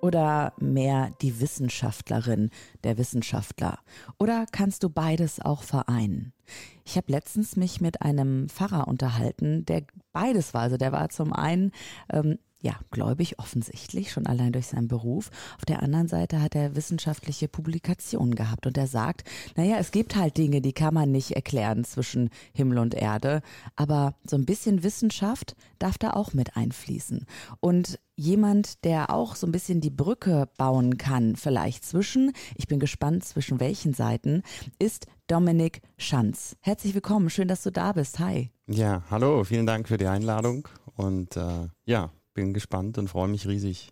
Oder mehr die Wissenschaftlerin, der Wissenschaftler? Oder kannst du beides auch vereinen? Ich habe letztens mich mit einem Pfarrer unterhalten, der beides war. Also der war zum einen ähm, ja, gläubig offensichtlich, schon allein durch seinen Beruf. Auf der anderen Seite hat er wissenschaftliche Publikationen gehabt und er sagt, naja, es gibt halt Dinge, die kann man nicht erklären zwischen Himmel und Erde, aber so ein bisschen Wissenschaft darf da auch mit einfließen. Und jemand, der auch so ein bisschen die Brücke bauen kann, vielleicht zwischen, ich bin gespannt, zwischen welchen Seiten, ist Dominik Schanz. Herzlich willkommen, schön, dass du da bist. Hi. Ja, hallo, vielen Dank für die Einladung und äh, ja, bin gespannt und freue mich riesig.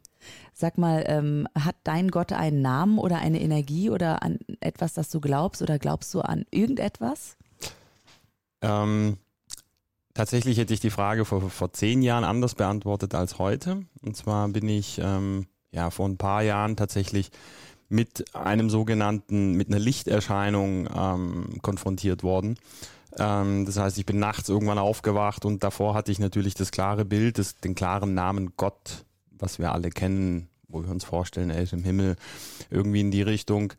Sag mal, ähm, hat dein Gott einen Namen oder eine Energie oder an etwas, das du glaubst oder glaubst du an irgendetwas? Ähm, tatsächlich hätte ich die Frage vor, vor zehn Jahren anders beantwortet als heute. Und zwar bin ich ähm, ja vor ein paar Jahren tatsächlich mit einem sogenannten, mit einer Lichterscheinung ähm, konfrontiert worden. Ähm, das heißt, ich bin nachts irgendwann aufgewacht und davor hatte ich natürlich das klare Bild, das, den klaren Namen Gott, was wir alle kennen, wo wir uns vorstellen, er ist im Himmel, irgendwie in die Richtung.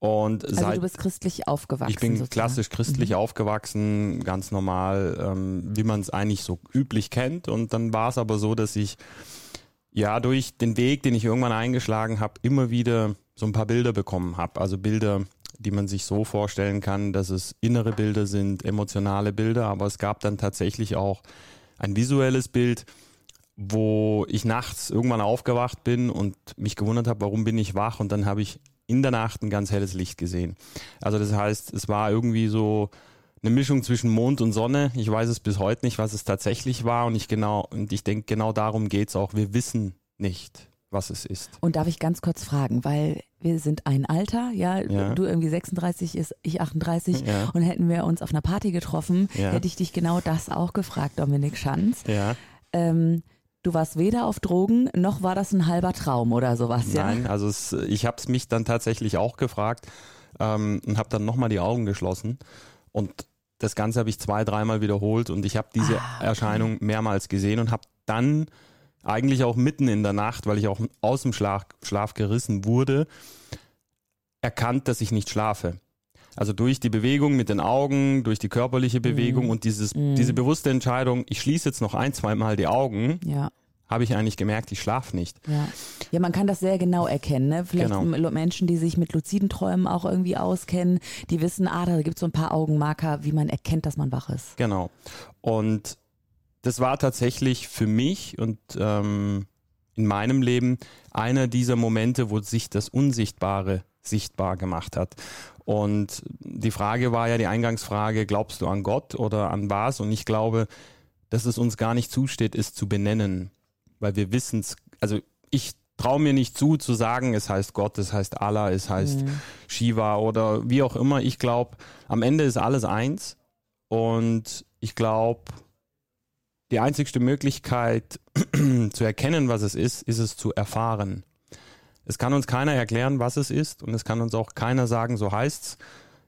Und also seit, du bist christlich aufgewachsen. Ich bin sozusagen. klassisch christlich mhm. aufgewachsen, ganz normal, ähm, wie man es eigentlich so üblich kennt. Und dann war es aber so, dass ich ja durch den Weg, den ich irgendwann eingeschlagen habe, immer wieder so ein paar Bilder bekommen habe. Also Bilder, die man sich so vorstellen kann, dass es innere Bilder sind, emotionale Bilder, aber es gab dann tatsächlich auch ein visuelles Bild, wo ich nachts irgendwann aufgewacht bin und mich gewundert habe, warum bin ich wach und dann habe ich in der Nacht ein ganz helles Licht gesehen. Also das heißt, es war irgendwie so eine Mischung zwischen Mond und Sonne. Ich weiß es bis heute nicht, was es tatsächlich war und ich genau und ich denke genau darum geht es auch. Wir wissen nicht, was es ist. Und darf ich ganz kurz fragen, weil wir sind ein Alter, ja, ja. du irgendwie 36 ist, ich 38 ja. und hätten wir uns auf einer Party getroffen, ja. hätte ich dich genau das auch gefragt, Dominik Schanz. Ja. Ähm, du warst weder auf Drogen, noch war das ein halber Traum oder sowas, ja? Nein, also es, ich habe es mich dann tatsächlich auch gefragt ähm, und habe dann nochmal die Augen geschlossen und das Ganze habe ich zwei, dreimal wiederholt und ich habe diese ah, okay. Erscheinung mehrmals gesehen und habe dann eigentlich auch mitten in der Nacht, weil ich auch aus dem Schlaf, Schlaf gerissen wurde, erkannt, dass ich nicht schlafe. Also durch die Bewegung mit den Augen, durch die körperliche Bewegung mm. und dieses, mm. diese bewusste Entscheidung, ich schließe jetzt noch ein, zwei Mal die Augen, ja. habe ich eigentlich gemerkt, ich schlafe nicht. Ja. ja, man kann das sehr genau erkennen. Ne? Vielleicht genau. Menschen, die sich mit luziden Träumen auch irgendwie auskennen, die wissen, ah, da gibt es so ein paar Augenmarker, wie man erkennt, dass man wach ist. Genau. Und das war tatsächlich für mich und ähm, in meinem Leben einer dieser Momente, wo sich das Unsichtbare sichtbar gemacht hat. Und die Frage war ja die Eingangsfrage, glaubst du an Gott oder an was? Und ich glaube, dass es uns gar nicht zusteht, es zu benennen, weil wir wissen es, also ich traue mir nicht zu, zu sagen, es heißt Gott, es heißt Allah, es heißt mhm. Shiva oder wie auch immer. Ich glaube, am Ende ist alles eins und ich glaube, die einzigste Möglichkeit zu erkennen, was es ist, ist es zu erfahren. Es kann uns keiner erklären, was es ist und es kann uns auch keiner sagen, so heißt's.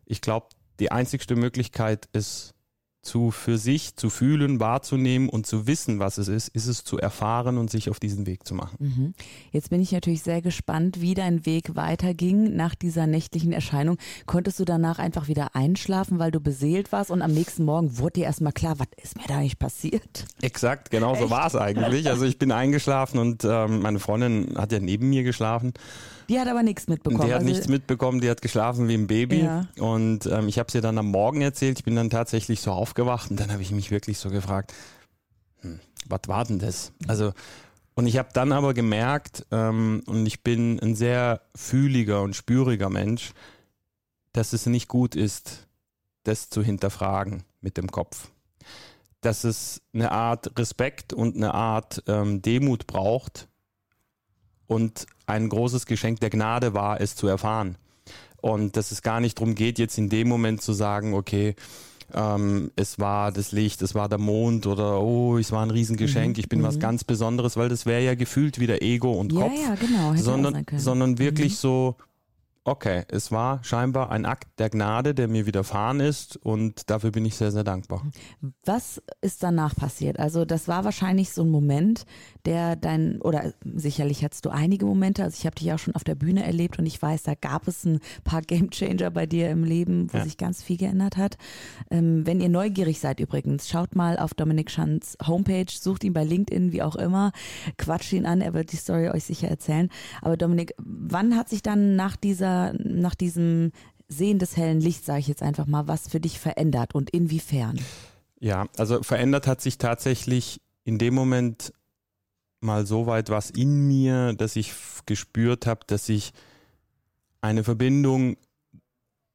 Ich glaube, die einzigste Möglichkeit ist zu für sich zu fühlen, wahrzunehmen und zu wissen, was es ist, ist es zu erfahren und sich auf diesen Weg zu machen. Mhm. Jetzt bin ich natürlich sehr gespannt, wie dein Weg weiterging nach dieser nächtlichen Erscheinung. Konntest du danach einfach wieder einschlafen, weil du beseelt warst und am nächsten Morgen wurde dir erstmal klar, was ist mir da eigentlich passiert? Exakt, genau so war es eigentlich. Also ich bin eingeschlafen und ähm, meine Freundin hat ja neben mir geschlafen. Die hat aber nichts mitbekommen. Die hat also nichts mitbekommen, die hat geschlafen wie ein Baby. Ja. Und ähm, ich habe es ihr dann am Morgen erzählt. Ich bin dann tatsächlich so aufgewacht und dann habe ich mich wirklich so gefragt, hm, was war denn das? Also und ich habe dann aber gemerkt, ähm, und ich bin ein sehr fühliger und spüriger Mensch, dass es nicht gut ist, das zu hinterfragen mit dem Kopf. Dass es eine Art Respekt und eine Art ähm, Demut braucht, und ein großes Geschenk der Gnade war, es zu erfahren. Und dass es gar nicht darum geht, jetzt in dem Moment zu sagen, okay, ähm, es war das Licht, es war der Mond oder oh, es war ein Riesengeschenk, Mhm. ich bin was Mhm. ganz Besonderes, weil das wäre ja gefühlt wieder Ego und Ja, Kopf, ja, genau. Sondern, sondern wirklich Mhm. so, okay, es war scheinbar ein Akt der Gnade, der mir widerfahren ist und dafür bin ich sehr, sehr dankbar. Was ist danach passiert? Also das war wahrscheinlich so ein Moment, der dein, oder sicherlich hattest du einige Momente, also ich habe dich auch schon auf der Bühne erlebt und ich weiß, da gab es ein paar Gamechanger bei dir im Leben, wo Ja. sich ganz viel geändert hat. Ähm, wenn ihr neugierig seid übrigens, schaut mal auf Dominik Schanz Homepage, sucht ihn bei LinkedIn, wie auch immer, quatscht ihn an, er wird die Story euch sicher erzählen. Aber Dominik, wann hat sich dann nach dieser, nach diesem Sehen des hellen Lichts, sage ich jetzt einfach mal, was für dich verändert und inwiefern? Ja, also verändert hat sich tatsächlich in dem Moment mal so weit was in mir, dass ich gespürt habe, dass ich eine Verbindung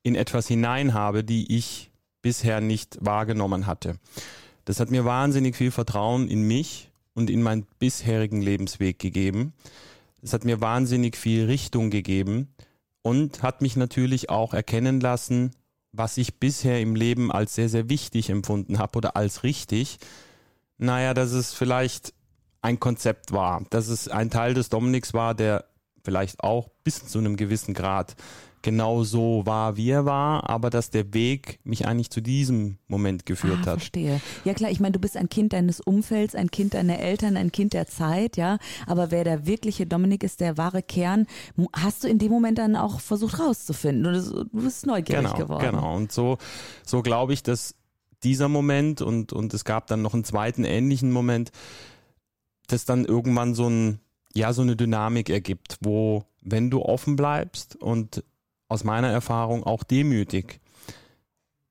in etwas hinein habe, die ich bisher nicht wahrgenommen hatte. Das hat mir wahnsinnig viel Vertrauen in mich und in meinen bisherigen Lebensweg gegeben. Es hat mir wahnsinnig viel Richtung gegeben und hat mich natürlich auch erkennen lassen, was ich bisher im Leben als sehr, sehr wichtig empfunden habe oder als richtig. Naja, dass es vielleicht ein Konzept war, dass es ein Teil des Dominiks war, der vielleicht auch bis zu einem gewissen Grad genau so war, wie er war, aber dass der Weg mich eigentlich zu diesem Moment geführt ah, hat. Verstehe. Ja klar, ich meine, du bist ein Kind deines Umfelds, ein Kind deiner Eltern, ein Kind der Zeit, ja. Aber wer der wirkliche Dominik ist, der wahre Kern, hast du in dem Moment dann auch versucht rauszufinden. Und es- du bist neugierig genau, geworden. Genau. Und so, so glaube ich, dass dieser Moment und, und es gab dann noch einen zweiten ähnlichen Moment, dass dann irgendwann so ein, ja, so eine Dynamik ergibt, wo, wenn du offen bleibst und aus meiner Erfahrung auch demütig,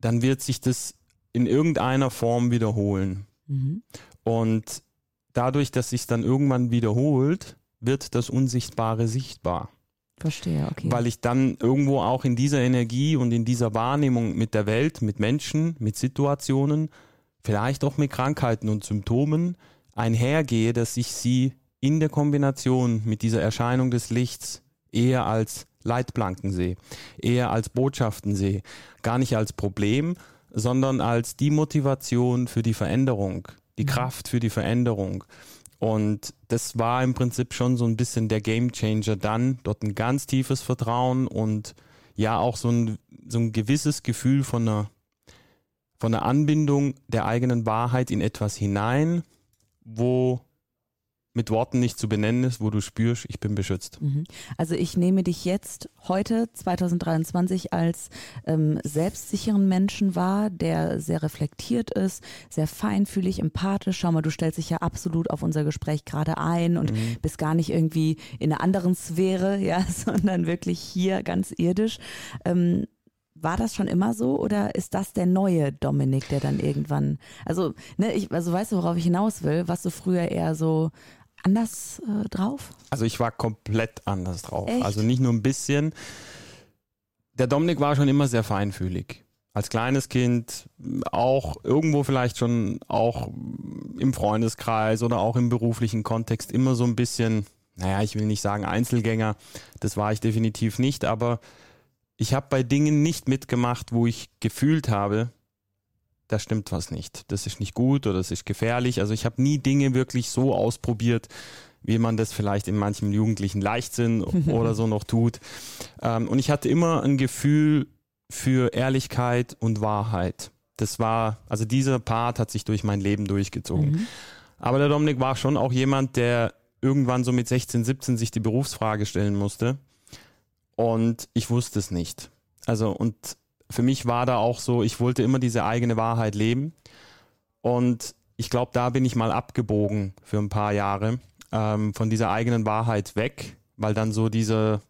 dann wird sich das in irgendeiner Form wiederholen. Mhm. Und dadurch, dass sich dann irgendwann wiederholt, wird das Unsichtbare sichtbar Verstehe, okay. weil ich dann irgendwo auch in dieser Energie und in dieser Wahrnehmung mit der Welt, mit Menschen, mit Situationen, vielleicht auch mit Krankheiten und Symptomen einhergehe, dass ich sie in der Kombination mit dieser Erscheinung des Lichts eher als Leitplanken sehe, eher als Botschaften sehe, gar nicht als Problem, sondern als die Motivation für die Veränderung, die Mhm. Kraft für die Veränderung. Und das war im Prinzip schon so ein bisschen der Gamechanger dann, dort ein ganz tiefes Vertrauen und ja auch so ein, so ein gewisses Gefühl von einer, von einer Anbindung der eigenen Wahrheit in etwas hinein, wo mit Worten nicht zu benennen ist, wo du spürst, ich bin beschützt. Mhm. Also ich nehme dich jetzt heute 2023 als ähm, selbstsicheren Menschen wahr, der sehr reflektiert ist, sehr feinfühlig, empathisch. Schau mal, du stellst dich ja absolut auf unser Gespräch gerade ein und Mhm. bist gar nicht irgendwie in einer anderen Sphäre, ja, sondern wirklich hier ganz irdisch. Ähm, war das schon immer so oder ist das der neue Dominik, der dann irgendwann, also, ne, ich, also weißt du, worauf ich hinaus will? Warst du früher eher so anders äh, drauf? Also ich war komplett anders drauf. Echt? Also nicht nur ein bisschen. Der Dominik war schon immer sehr feinfühlig. Als kleines Kind, auch irgendwo vielleicht schon auch im Freundeskreis oder auch im beruflichen Kontext immer so ein bisschen, naja, ich will nicht sagen Einzelgänger, das war ich definitiv nicht, aber ich habe bei Dingen nicht mitgemacht, wo ich gefühlt habe, da stimmt was nicht. Das ist nicht gut oder das ist gefährlich. Also ich habe nie Dinge wirklich so ausprobiert, wie man das vielleicht in manchem jugendlichen Leichtsinn oder so noch tut. Ähm, und ich hatte immer ein Gefühl für Ehrlichkeit und Wahrheit. Das war, also dieser Part hat sich durch mein Leben durchgezogen. Mhm. Aber der Dominik war schon auch jemand, der irgendwann so mit 16, 17 sich die Berufsfrage stellen musste. Und ich wusste es nicht. Also, und für mich war da auch so, ich wollte immer diese eigene Wahrheit leben. Und ich glaube, da bin ich mal abgebogen für ein paar Jahre ähm, von dieser eigenen Wahrheit weg, weil dann so dieser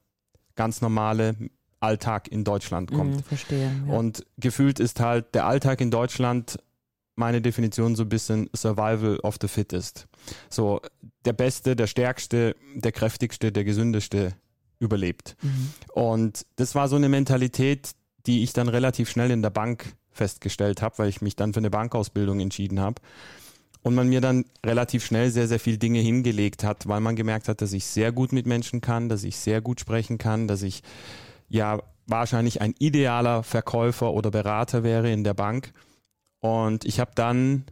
ganz normale Alltag in Deutschland kommt. Mhm, verstehe. Ja. Und gefühlt ist halt der Alltag in Deutschland meine Definition so ein bisschen Survival of the Fittest. So der Beste, der Stärkste, der Kräftigste, der Gesündeste überlebt. mhm. Und das war so eine Mentalität, die ich dann relativ schnell in der Bank festgestellt habe, weil ich mich dann für eine Bankausbildung entschieden habe. Und man mir dann relativ schnell sehr, sehr viele Dinge hingelegt hat, weil man gemerkt hat, dass ich sehr gut mit Menschen kann, dass ich sehr gut sprechen kann, dass ich ja wahrscheinlich ein idealer Verkäufer oder Berater wäre in der Bank. Und ich habe dann,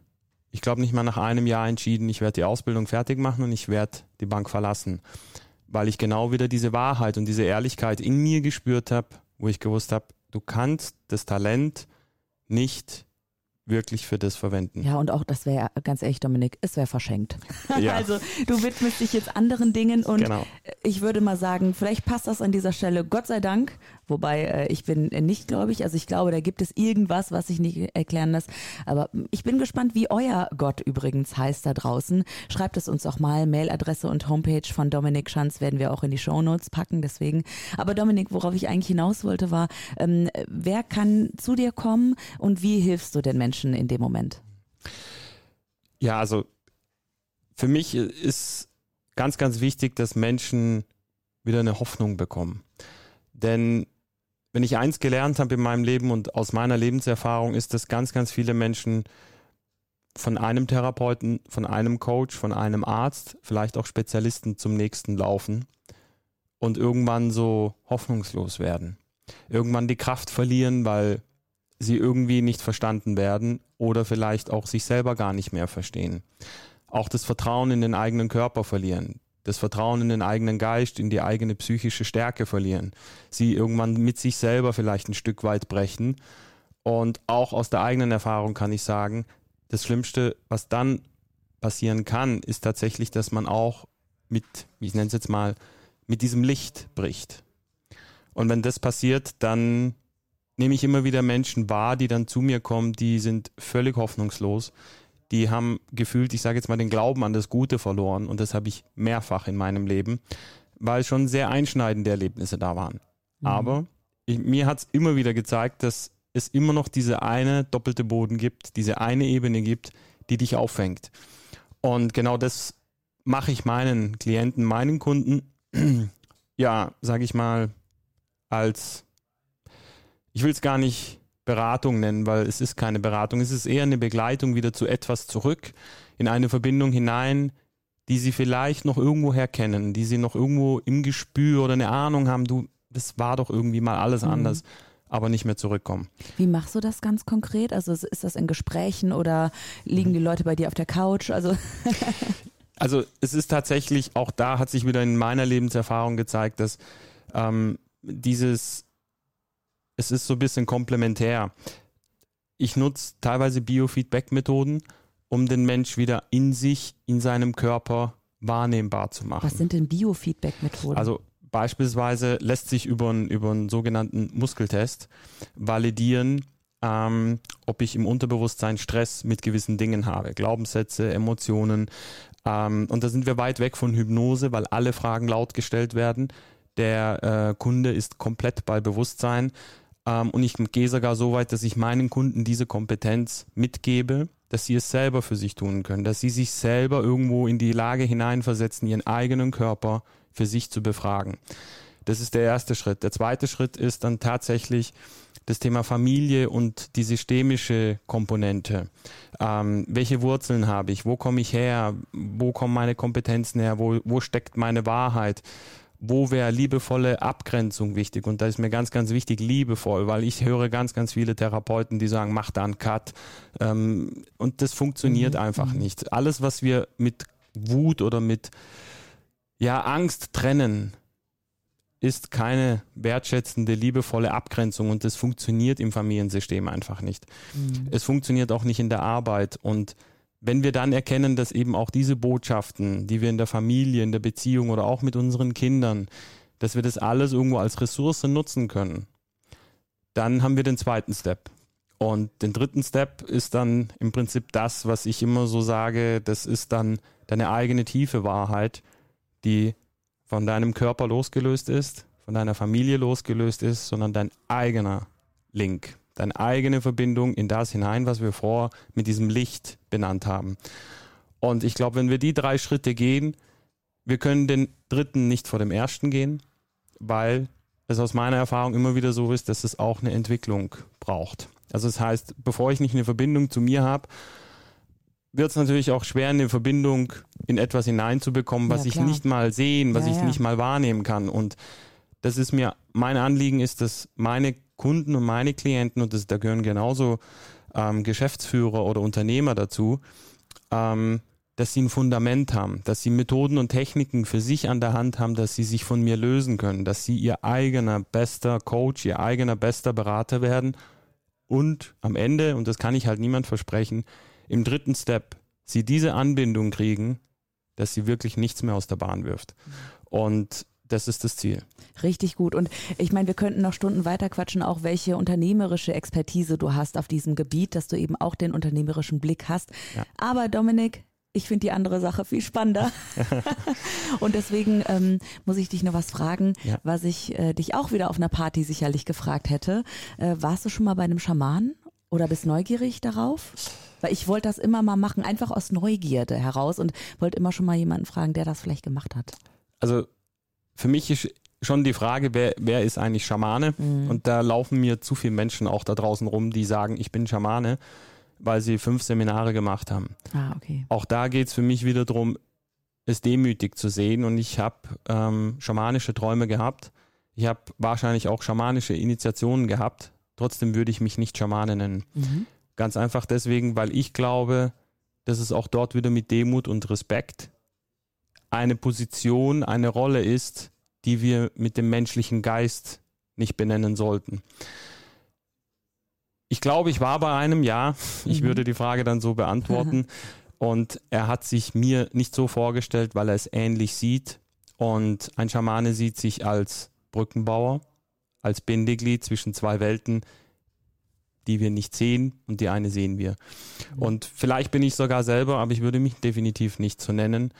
ich glaube nicht mal nach einem Jahr entschieden, ich werde die Ausbildung fertig machen und ich werde die Bank verlassen, weil ich genau wieder diese Wahrheit und diese Ehrlichkeit in mir gespürt habe, wo ich gewusst habe, du kannst das Talent nicht wirklich für das verwenden. Ja, und auch, das wäre, ganz ehrlich, Dominik, es wäre verschenkt. Ja. also du widmest dich jetzt anderen Dingen und Genau. Ich würde mal sagen, vielleicht passt das an dieser Stelle, Gott sei Dank, wobei äh, ich bin äh, nicht gläubig, also ich glaube, da gibt es irgendwas, was sich nicht erklären lässt, aber ich bin gespannt, wie euer Gott übrigens heißt da draußen. Schreibt es uns auch mal, Mailadresse und Homepage von Dominik Schanz werden wir auch in die Shownotes packen, deswegen. Aber Dominik, worauf ich eigentlich hinaus wollte, war, ähm, wer kann zu dir kommen und wie hilfst du den Menschen in dem Moment? Ja, also für mich ist ganz, ganz wichtig, dass Menschen wieder eine Hoffnung bekommen. Denn wenn ich eins gelernt habe in meinem Leben und aus meiner Lebenserfahrung, ist, dass ganz, ganz viele Menschen von einem Therapeuten, von einem Coach, von einem Arzt, vielleicht auch Spezialisten zum nächsten laufen und irgendwann so hoffnungslos werden. Irgendwann die Kraft verlieren, weil sie irgendwie nicht verstanden werden oder vielleicht auch sich selber gar nicht mehr verstehen. Auch das Vertrauen in den eigenen Körper verlieren, das Vertrauen in den eigenen Geist, in die eigene psychische Stärke verlieren, sie irgendwann mit sich selber vielleicht ein Stück weit brechen. Und auch aus der eigenen Erfahrung kann ich sagen, das Schlimmste, was dann passieren kann, ist tatsächlich, dass man auch mit, ich nenne es jetzt mal, mit diesem Licht bricht. Und wenn das passiert, dann nehme ich immer wieder Menschen wahr, die dann zu mir kommen, die sind völlig hoffnungslos. Die haben gefühlt, ich sage jetzt mal, den Glauben an das Gute verloren. Und das habe ich mehrfach in meinem Leben, weil schon sehr einschneidende Erlebnisse da waren. Mhm. Aber ich, mir hat es immer wieder gezeigt, dass es immer noch diese eine doppelte Boden gibt, diese eine Ebene gibt, die dich auffängt. Und genau das mache ich meinen Klienten, meinen Kunden, ja, sage ich mal, als, ich will es gar nicht Beratung nennen, weil es ist keine Beratung, es ist eher eine Begleitung wieder zu etwas zurück, in eine Verbindung hinein, die sie vielleicht noch irgendwoher kennen, die sie noch irgendwo im Gespür oder eine Ahnung haben, du, das war doch irgendwie mal alles Mhm. anders, aber nicht mehr zurückkommen. Wie machst du das ganz konkret? Also ist das in Gesprächen oder liegen die Leute bei dir auf der Couch? Also Also es ist tatsächlich, auch da hat sich wieder in meiner Lebenserfahrung gezeigt, dass ähm, dieses, es ist so ein bisschen komplementär. Ich nutze teilweise Biofeedback-Methoden, um den Mensch wieder in sich, in seinem Körper wahrnehmbar zu machen. was sind denn Biofeedback-Methoden? Also beispielsweise lässt sich über einen, über einen sogenannten Muskeltest validieren, ähm, ob ich im Unterbewusstsein Stress mit gewissen Dingen habe, Glaubenssätze, Emotionen. Ähm, und da sind wir weit weg von Hypnose, weil alle Fragen laut gestellt werden. Der äh, Kunde ist komplett bei Bewusstsein. Ähm, und ich gehe sogar so weit, dass ich meinen Kunden diese Kompetenz mitgebe, dass sie es selber für sich tun können, dass sie sich selber irgendwo in die Lage hineinversetzen, ihren eigenen Körper für sich zu befragen. Das ist der erste Schritt. Der zweite Schritt ist dann tatsächlich das Thema Familie und die systemische Komponente. Ähm, welche Wurzeln habe ich? Wo komme ich her? Wo kommen meine Kompetenzen her? Wo, wo steckt meine Wahrheit? Wo wäre liebevolle Abgrenzung wichtig? Und da ist mir ganz, ganz wichtig, liebevoll, weil ich höre ganz, ganz viele Therapeuten, die sagen, mach da einen Cut. Ähm, und das funktioniert einfach nicht. Alles, was wir mit Wut oder mit ja, Angst trennen, ist keine wertschätzende, liebevolle Abgrenzung und das funktioniert im Familiensystem einfach nicht. Mhm. Es funktioniert auch nicht in der Arbeit und wenn wir dann erkennen, dass eben auch diese Botschaften, die wir in der Familie, in der Beziehung oder auch mit unseren Kindern, dass wir das alles irgendwo als Ressource nutzen können, dann haben wir den zweiten Step. Und den dritten Step ist dann im Prinzip das, was ich immer so sage, das ist dann deine eigene tiefe Wahrheit, die von deinem Körper losgelöst ist, von deiner Familie losgelöst ist, sondern dein eigener Link, deine eigene Verbindung in das hinein, was wir vorher mit diesem Licht benannt haben. Und ich glaube, wenn wir die drei Schritte gehen, wir können den dritten nicht vor dem ersten gehen, weil es aus meiner Erfahrung immer wieder so ist, dass es auch eine Entwicklung braucht. Also das heißt, bevor ich nicht eine Verbindung zu mir habe, wird es natürlich auch schwer, eine Verbindung in etwas hineinzubekommen, was Ja, ich nicht mal sehen, was Ja, ich ja. nicht mal wahrnehmen kann. Und das ist mir, mein Anliegen ist, dass meine Kunden und meine Klienten, und das, da gehören genauso ähm, Geschäftsführer oder Unternehmer dazu, ähm, dass sie ein Fundament haben, dass sie Methoden und Techniken für sich an der Hand haben, dass sie sich von mir lösen können, dass sie ihr eigener bester Coach, ihr eigener bester Berater werden und am Ende, und das kann ich halt niemand versprechen, im dritten Step sie diese Anbindung kriegen, dass sie wirklich nichts mehr aus der Bahn wirft. Und das ist das Ziel. Richtig gut. Und ich meine, wir könnten noch Stunden weiter quatschen, auch welche unternehmerische Expertise du hast auf diesem Gebiet, dass du eben auch den unternehmerischen Blick hast. Ja. Aber Dominik, ich finde die andere Sache viel spannender. und deswegen ähm, muss ich dich noch was fragen, ja. was ich äh, dich auch wieder auf einer Party sicherlich gefragt hätte. Äh, warst du schon mal bei einem Schamanen oder bist neugierig darauf? Weil ich wollte das immer mal machen, einfach aus Neugierde heraus und wollte immer schon mal jemanden fragen, der das vielleicht gemacht hat. Also für mich ist schon die Frage, wer, wer ist eigentlich Schamane? Mhm. Und da laufen mir zu viele Menschen auch da draußen rum, die sagen, ich bin Schamane weil sie fünf Seminare gemacht haben. Ah, okay. Auch da geht es für mich wieder darum, es demütig zu sehen. Und ich habe ähm, schamanische Träume gehabt. Ich habe wahrscheinlich auch schamanische Initiationen gehabt. Trotzdem würde ich mich nicht Schamane nennen. Mhm. Ganz einfach deswegen, weil ich glaube, dass es auch dort wieder mit Demut und Respekt eine Position, eine Rolle ist, die wir mit dem menschlichen Geist nicht benennen sollten. Ich glaube, ich war bei einem Ja. Ich mhm. würde die Frage dann so beantworten. Und er hat sich mir nicht so vorgestellt, weil er es ähnlich sieht. Und ein Schamane sieht sich als Brückenbauer, als Bindeglied zwischen zwei Welten, die wir nicht sehen und die eine sehen wir. Und vielleicht bin ich sogar selber, aber ich würde mich definitiv nicht so nennen.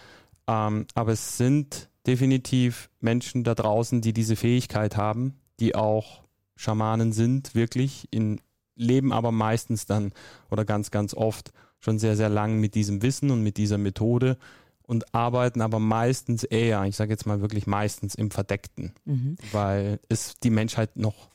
Ähm, aber es sind definitiv Menschen da draußen, die diese Fähigkeit haben, die auch Schamanen sind, wirklich in leben aber meistens dann oder ganz, ganz oft schon sehr, sehr lang mit diesem Wissen und mit dieser Methode und arbeiten aber meistens eher, ich sage jetzt mal wirklich meistens im Verdeckten, mhm. weil es die Menschheit noch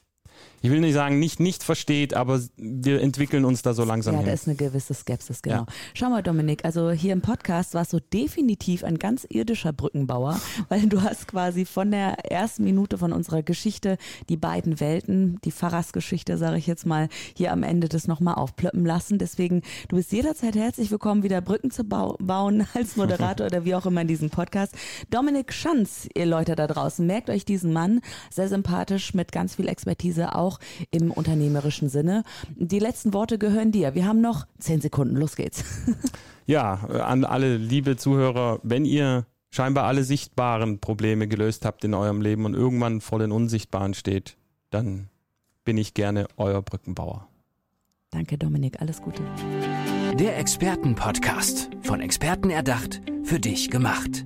ich will nicht sagen, nicht, nicht versteht, aber wir entwickeln uns da so langsam ja, hin. Ja, da ist eine gewisse Skepsis, genau. Ja. Schau mal, Dominik, also hier im Podcast warst du definitiv ein ganz irdischer Brückenbauer, weil du hast quasi von der ersten Minute von unserer Geschichte die beiden Welten, die Pfarrersgeschichte, sage ich jetzt mal, hier am Ende das nochmal aufplöppen lassen. Deswegen, du bist jederzeit herzlich willkommen, wieder Brücken zu bau bauen als Moderator oder wie auch immer in diesem Podcast. Dominik Schanz, ihr Leute da draußen, merkt euch diesen Mann, sehr sympathisch, mit ganz viel Expertise auch auch im unternehmerischen Sinne. Die letzten Worte gehören dir. Wir haben noch zehn Sekunden. Los geht's. Ja, an alle liebe Zuhörer, wenn ihr scheinbar alle sichtbaren Probleme gelöst habt in eurem Leben und irgendwann vor den unsichtbaren steht, dann bin ich gerne euer Brückenbauer. Danke, Dominik. Alles Gute. Der Expertenpodcast. Von Experten erdacht, für dich gemacht.